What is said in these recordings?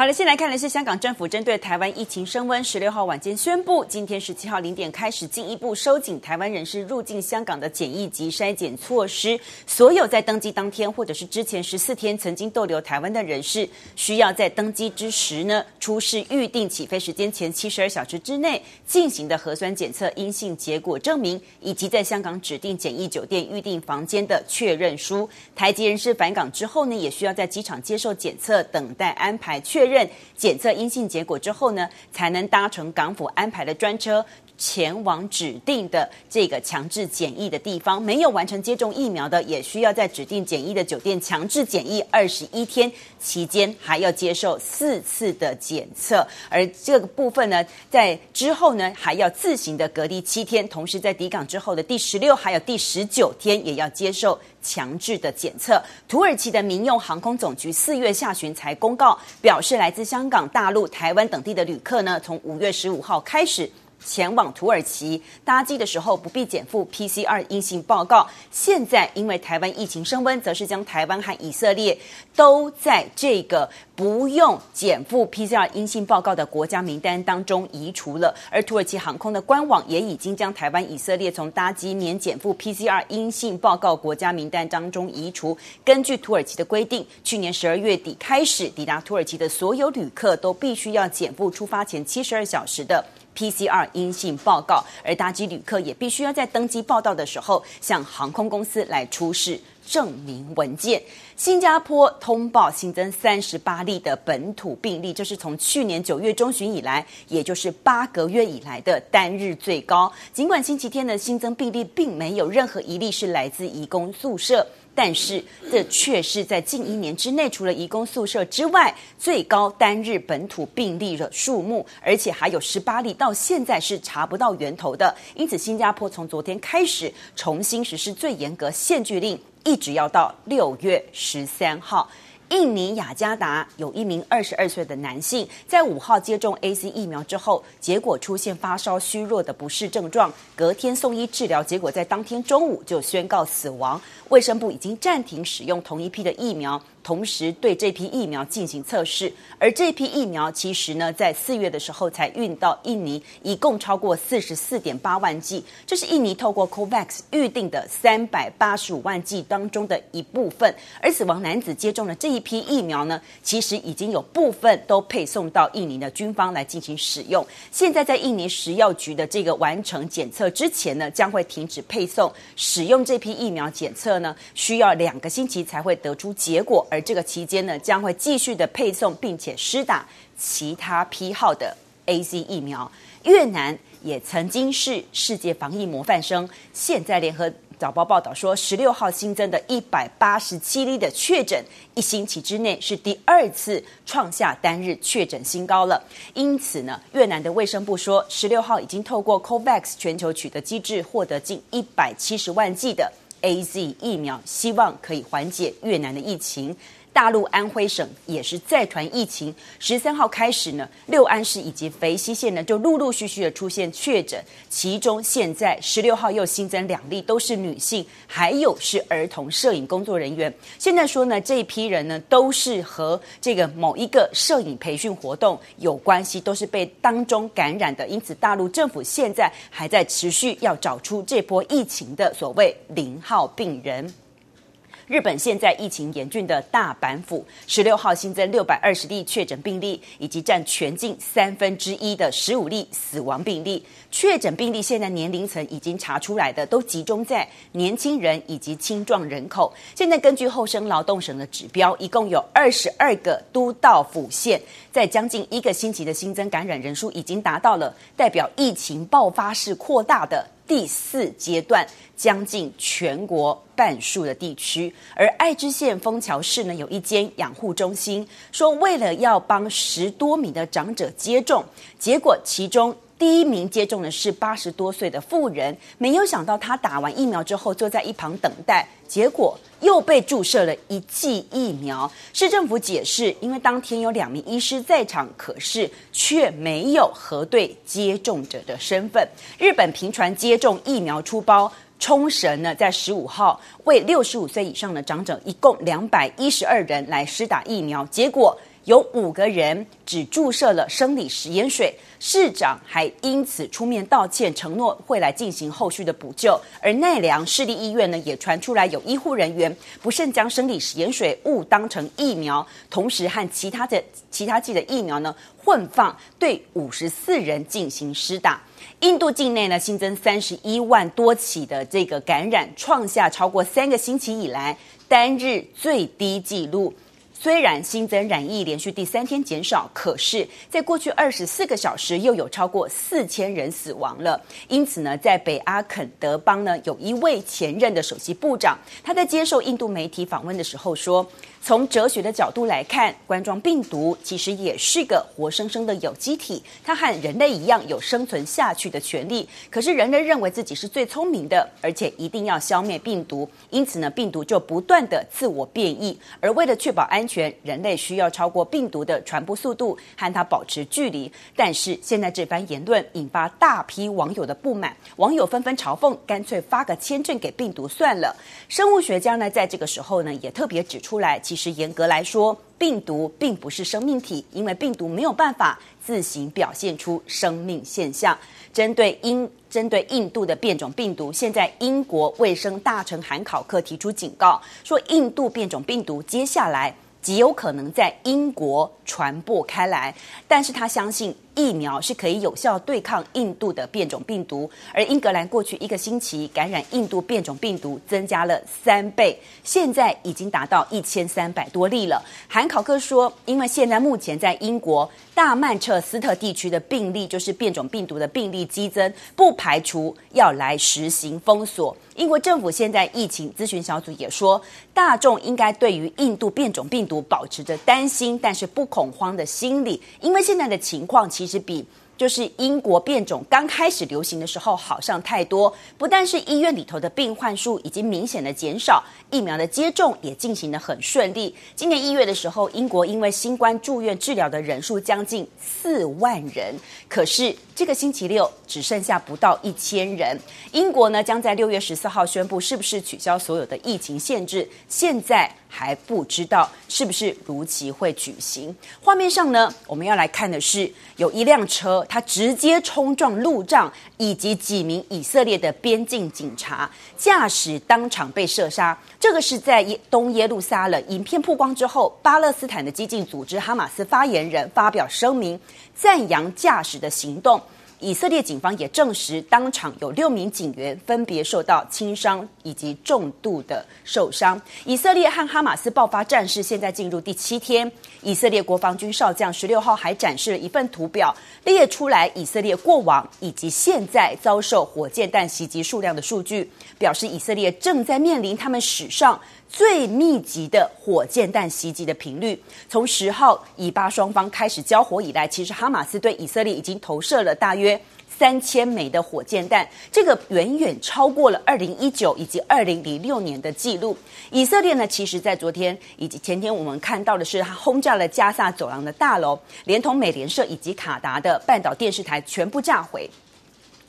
好了，先来看的是香港政府针对台湾疫情升温，十六号晚间宣布，今天十七号零点开始进一步收紧台湾人士入境香港的检疫及筛检措施。所有在登机当天或者是之前十四天曾经逗留台湾的人士，需要在登机之时呢，出示预定起飞时间前七十二小时之内进行的核酸检测阴性结果证明，以及在香港指定检疫酒店预订房间的确认书。台籍人士返港之后呢，也需要在机场接受检测，等待安排确认认。检测阴性结果之后呢，才能搭乘港府安排的专车前往指定的这个强制检疫的地方。没有完成接种疫苗的，也需要在指定检疫的酒店强制检疫二十一天，期间还要接受四次的检测。而这个部分呢，在之后呢，还要自行的隔离七天，同时在抵港之后的第十六还有第十九天，也要接受。强制的检测，土耳其的民用航空总局四月下旬才公告，表示来自香港、大陆、台湾等地的旅客呢，从五月十五号开始。前往土耳其搭机的时候不必减负 PCR 阴性报告。现在因为台湾疫情升温，则是将台湾和以色列都在这个不用减负 PCR 阴性报告的国家名单当中移除了。而土耳其航空的官网也已经将台湾、以色列从搭机免减负 PCR 阴性报告国家名单当中移除。根据土耳其的规定，去年十二月底开始抵达土耳其的所有旅客都必须要减负出发前七十二小时的。PCR 阴性报告，而搭机旅客也必须要在登机报到的时候向航空公司来出示证明文件。新加坡通报新增三十八例的本土病例，这是从去年九月中旬以来，也就是八个月以来的单日最高。尽管星期天的新增病例并没有任何一例是来自移工宿舍。但是，这却是在近一年之内，除了移工宿舍之外，最高单日本土病例的数目，而且还有十八例到现在是查不到源头的。因此，新加坡从昨天开始重新实施最严格限聚令，一直要到六月十三号。印尼雅加达有一名二十二岁的男性，在五号接种 A C 疫苗之后，结果出现发烧、虚弱的不适症状，隔天送医治疗，结果在当天中午就宣告死亡。卫生部已经暂停使用同一批的疫苗。同时对这批疫苗进行测试，而这批疫苗其实呢，在四月的时候才运到印尼，一共超过四十四点八万剂，这是印尼透过 COVAX 预定的三百八十五万剂当中的一部分。而死亡男子接种的这一批疫苗呢，其实已经有部分都配送到印尼的军方来进行使用。现在在印尼食药局的这个完成检测之前呢，将会停止配送。使用这批疫苗检测呢，需要两个星期才会得出结果。而这个期间呢，将会继续的配送，并且施打其他批号的 AZ 疫苗。越南也曾经是世界防疫模范生，现在联合早报报道说，十六号新增的一百八十七例的确诊，一星期之内是第二次创下单日确诊新高了。因此呢，越南的卫生部说，十六号已经透过 COVAX 全球取得机制，获得近一百七十万剂的。AZ 疫苗希望可以缓解越南的疫情。大陆安徽省也是再传疫情，十三号开始呢，六安市以及肥西县呢就陆陆续续的出现确诊，其中现在十六号又新增两例，都是女性，还有是儿童摄影工作人员。现在说呢，这一批人呢都是和这个某一个摄影培训活动有关系，都是被当中感染的，因此大陆政府现在还在持续要找出这波疫情的所谓零号病人。日本现在疫情严峻的大阪府，十六号新增六百二十例确诊病例，以及占全境三分之一的十五例死亡病例。确诊病例现在年龄层已经查出来的，都集中在年轻人以及青壮人口。现在根据厚生劳动省的指标，一共有二十二个都道府县，在将近一个星期的新增感染人数，已经达到了代表疫情爆发式扩大的。第四阶段，将近全国半数的地区，而爱知县枫桥市呢，有一间养护中心，说为了要帮十多名的长者接种，结果其中。第一名接种的是八十多岁的妇人，没有想到他打完疫苗之后坐在一旁等待，结果又被注射了一剂疫苗。市政府解释，因为当天有两名医师在场，可是却没有核对接种者的身份。日本频传接种疫苗出包。冲绳呢，在十五号为六十五岁以上的长者，一共两百一十二人来施打疫苗，结果有五个人只注射了生理食盐水，市长还因此出面道歉，承诺会来进行后续的补救。而奈良市立医院呢，也传出来有医护人员不慎将生理食盐水误当成疫苗，同时和其他的其他剂的疫苗呢混放，对五十四人进行施打。印度境内呢，新增三十一万多起的这个感染，创下超过三个星期以来单日最低纪录。虽然新增染疫连续第三天减少，可是，在过去二十四个小时又有超过四千人死亡了。因此呢，在北阿肯德邦呢，有一位前任的首席部长，他在接受印度媒体访问的时候说。从哲学的角度来看，冠状病毒其实也是个活生生的有机体，它和人类一样有生存下去的权利。可是人类认为自己是最聪明的，而且一定要消灭病毒，因此呢，病毒就不断的自我变异。而为了确保安全，人类需要超过病毒的传播速度，和它保持距离。但是现在这番言论引发大批网友的不满，网友纷纷嘲讽，干脆发个签证给病毒算了。生物学家呢，在这个时候呢，也特别指出来。其实严格来说，病毒并不是生命体，因为病毒没有办法自行表现出生命现象。针对英针对印度的变种病毒，现在英国卫生大臣韩考克提出警告，说印度变种病毒接下来极有可能在英国传播开来，但是他相信。疫苗是可以有效对抗印度的变种病毒，而英格兰过去一个星期感染印度变种病毒增加了三倍，现在已经达到一千三百多例了。韩考克说，因为现在目前在英国大曼彻斯特地区的病例就是变种病毒的病例激增，不排除要来实行封锁。英国政府现在疫情咨询小组也说，大众应该对于印度变种病毒保持着担心但是不恐慌的心理，因为现在的情况。其实比就是英国变种刚开始流行的时候好上太多，不但是医院里头的病患数已经明显的减少，疫苗的接种也进行得很顺利。今年一月的时候，英国因为新冠住院治疗的人数将近四万人，可是这个星期六只剩下不到一千人。英国呢将在六月十四号宣布是不是取消所有的疫情限制，现在。还不知道是不是如期会举行。画面上呢，我们要来看的是有一辆车，它直接冲撞路障，以及几名以色列的边境警察，驾驶当场被射杀。这个是在东耶路撒冷。影片曝光之后，巴勒斯坦的激进组织哈马斯发言人发表声明，赞扬驾驶的行动。以色列警方也证实，当场有六名警员分别受到轻伤以及重度的受伤。以色列和哈马斯爆发战事现在进入第七天，以色列国防军少将十六号还展示了一份图表，列出来以色列过往以及现在遭受火箭弹袭击数量的数据，表示以色列正在面临他们史上。最密集的火箭弹袭击的频率，从十号以巴双方开始交火以来，其实哈马斯对以色列已经投射了大约三千枚的火箭弹，这个远远超过了二零一九以及二零零六年的记录。以色列呢，其实在昨天以及前天，我们看到的是，它轰炸了加萨走廊的大楼，连同美联社以及卡达的半岛电视台全部炸毁。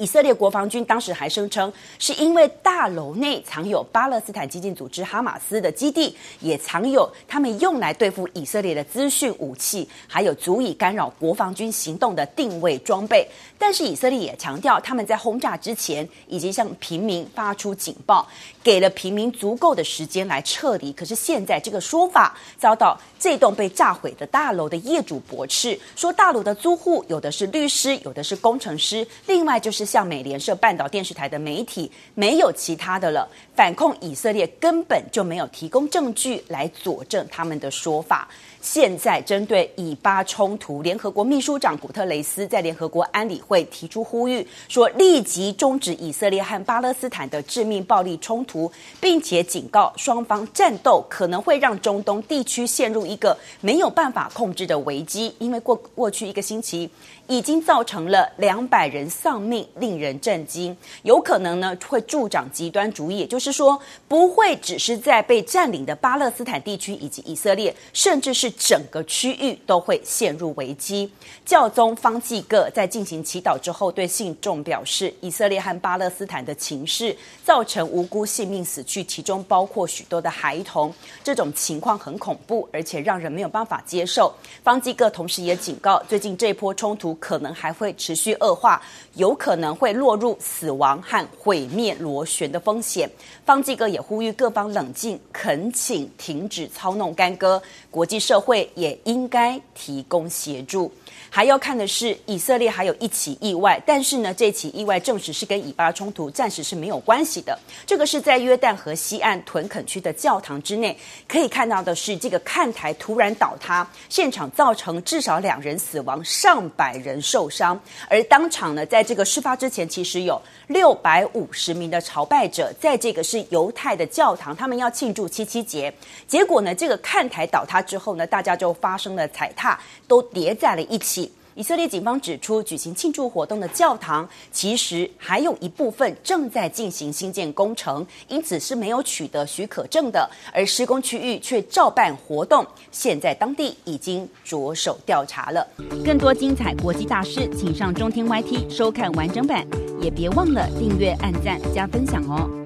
以色列国防军当时还声称，是因为大楼内藏有巴勒斯坦激进组织哈马斯的基地，也藏有他们用来对付以色列的资讯武器，还有足以干扰国防军行动的定位装备。但是以色列也强调，他们在轰炸之前已经向平民发出警报，给了平民足够的时间来撤离。可是现在这个说法遭到这栋被炸毁的大楼的业主驳斥，说大楼的租户有的是律师，有的是工程师，另外就是。向美联社半岛电视台的媒体没有其他的了，反控以色列根本就没有提供证据来佐证他们的说法。现在针对以巴冲突，联合国秘书长古特雷斯在联合国安理会提出呼吁，说立即终止以色列和巴勒斯坦的致命暴力冲突，并且警告双方战斗可能会让中东地区陷入一个没有办法控制的危机，因为过过去一个星期已经造成了两百人丧命，令人震惊，有可能呢会助长极端主义，也就是说，不会只是在被占领的巴勒斯坦地区以及以色列，甚至是整个区域都会陷入危机。教宗方济各在进行祈祷之后，对信众表示，以色列和巴勒斯坦的情势造成无辜性命死去，其中包括许多的孩童，这种情况很恐怖，而且让人没有办法接受。方济各同时也警告，最近这波冲突可能还会持续恶化，有可能会落入死亡和毁灭螺旋的风险。方济哥也呼吁各方冷静，恳请停止操弄干戈，国际社会也应该提供协助。还要看的是，以色列还有一起意外，但是呢，这起意外证实是跟以巴冲突暂时是没有关系的。这个是在约旦河西岸屯垦区的教堂之内，可以看到的是，这个看台突然倒塌，现场造成至少两人死亡，上百人受伤。而当场呢，在这个事发之前，其实有六百五十名的朝拜者，在这个是犹太的教堂，他们要庆祝七七节。结果呢，这个看台倒塌之后呢，大家就发生了踩踏，都叠在了一起。以色列警方指出，举行庆祝活动的教堂其实还有一部分正在进行新建工程，因此是没有取得许可证的。而施工区域却照办活动，现在当地已经着手调查了。更多精彩国际大事，请上中天 YT 收看完整版，也别忘了订阅、按赞、加分享哦。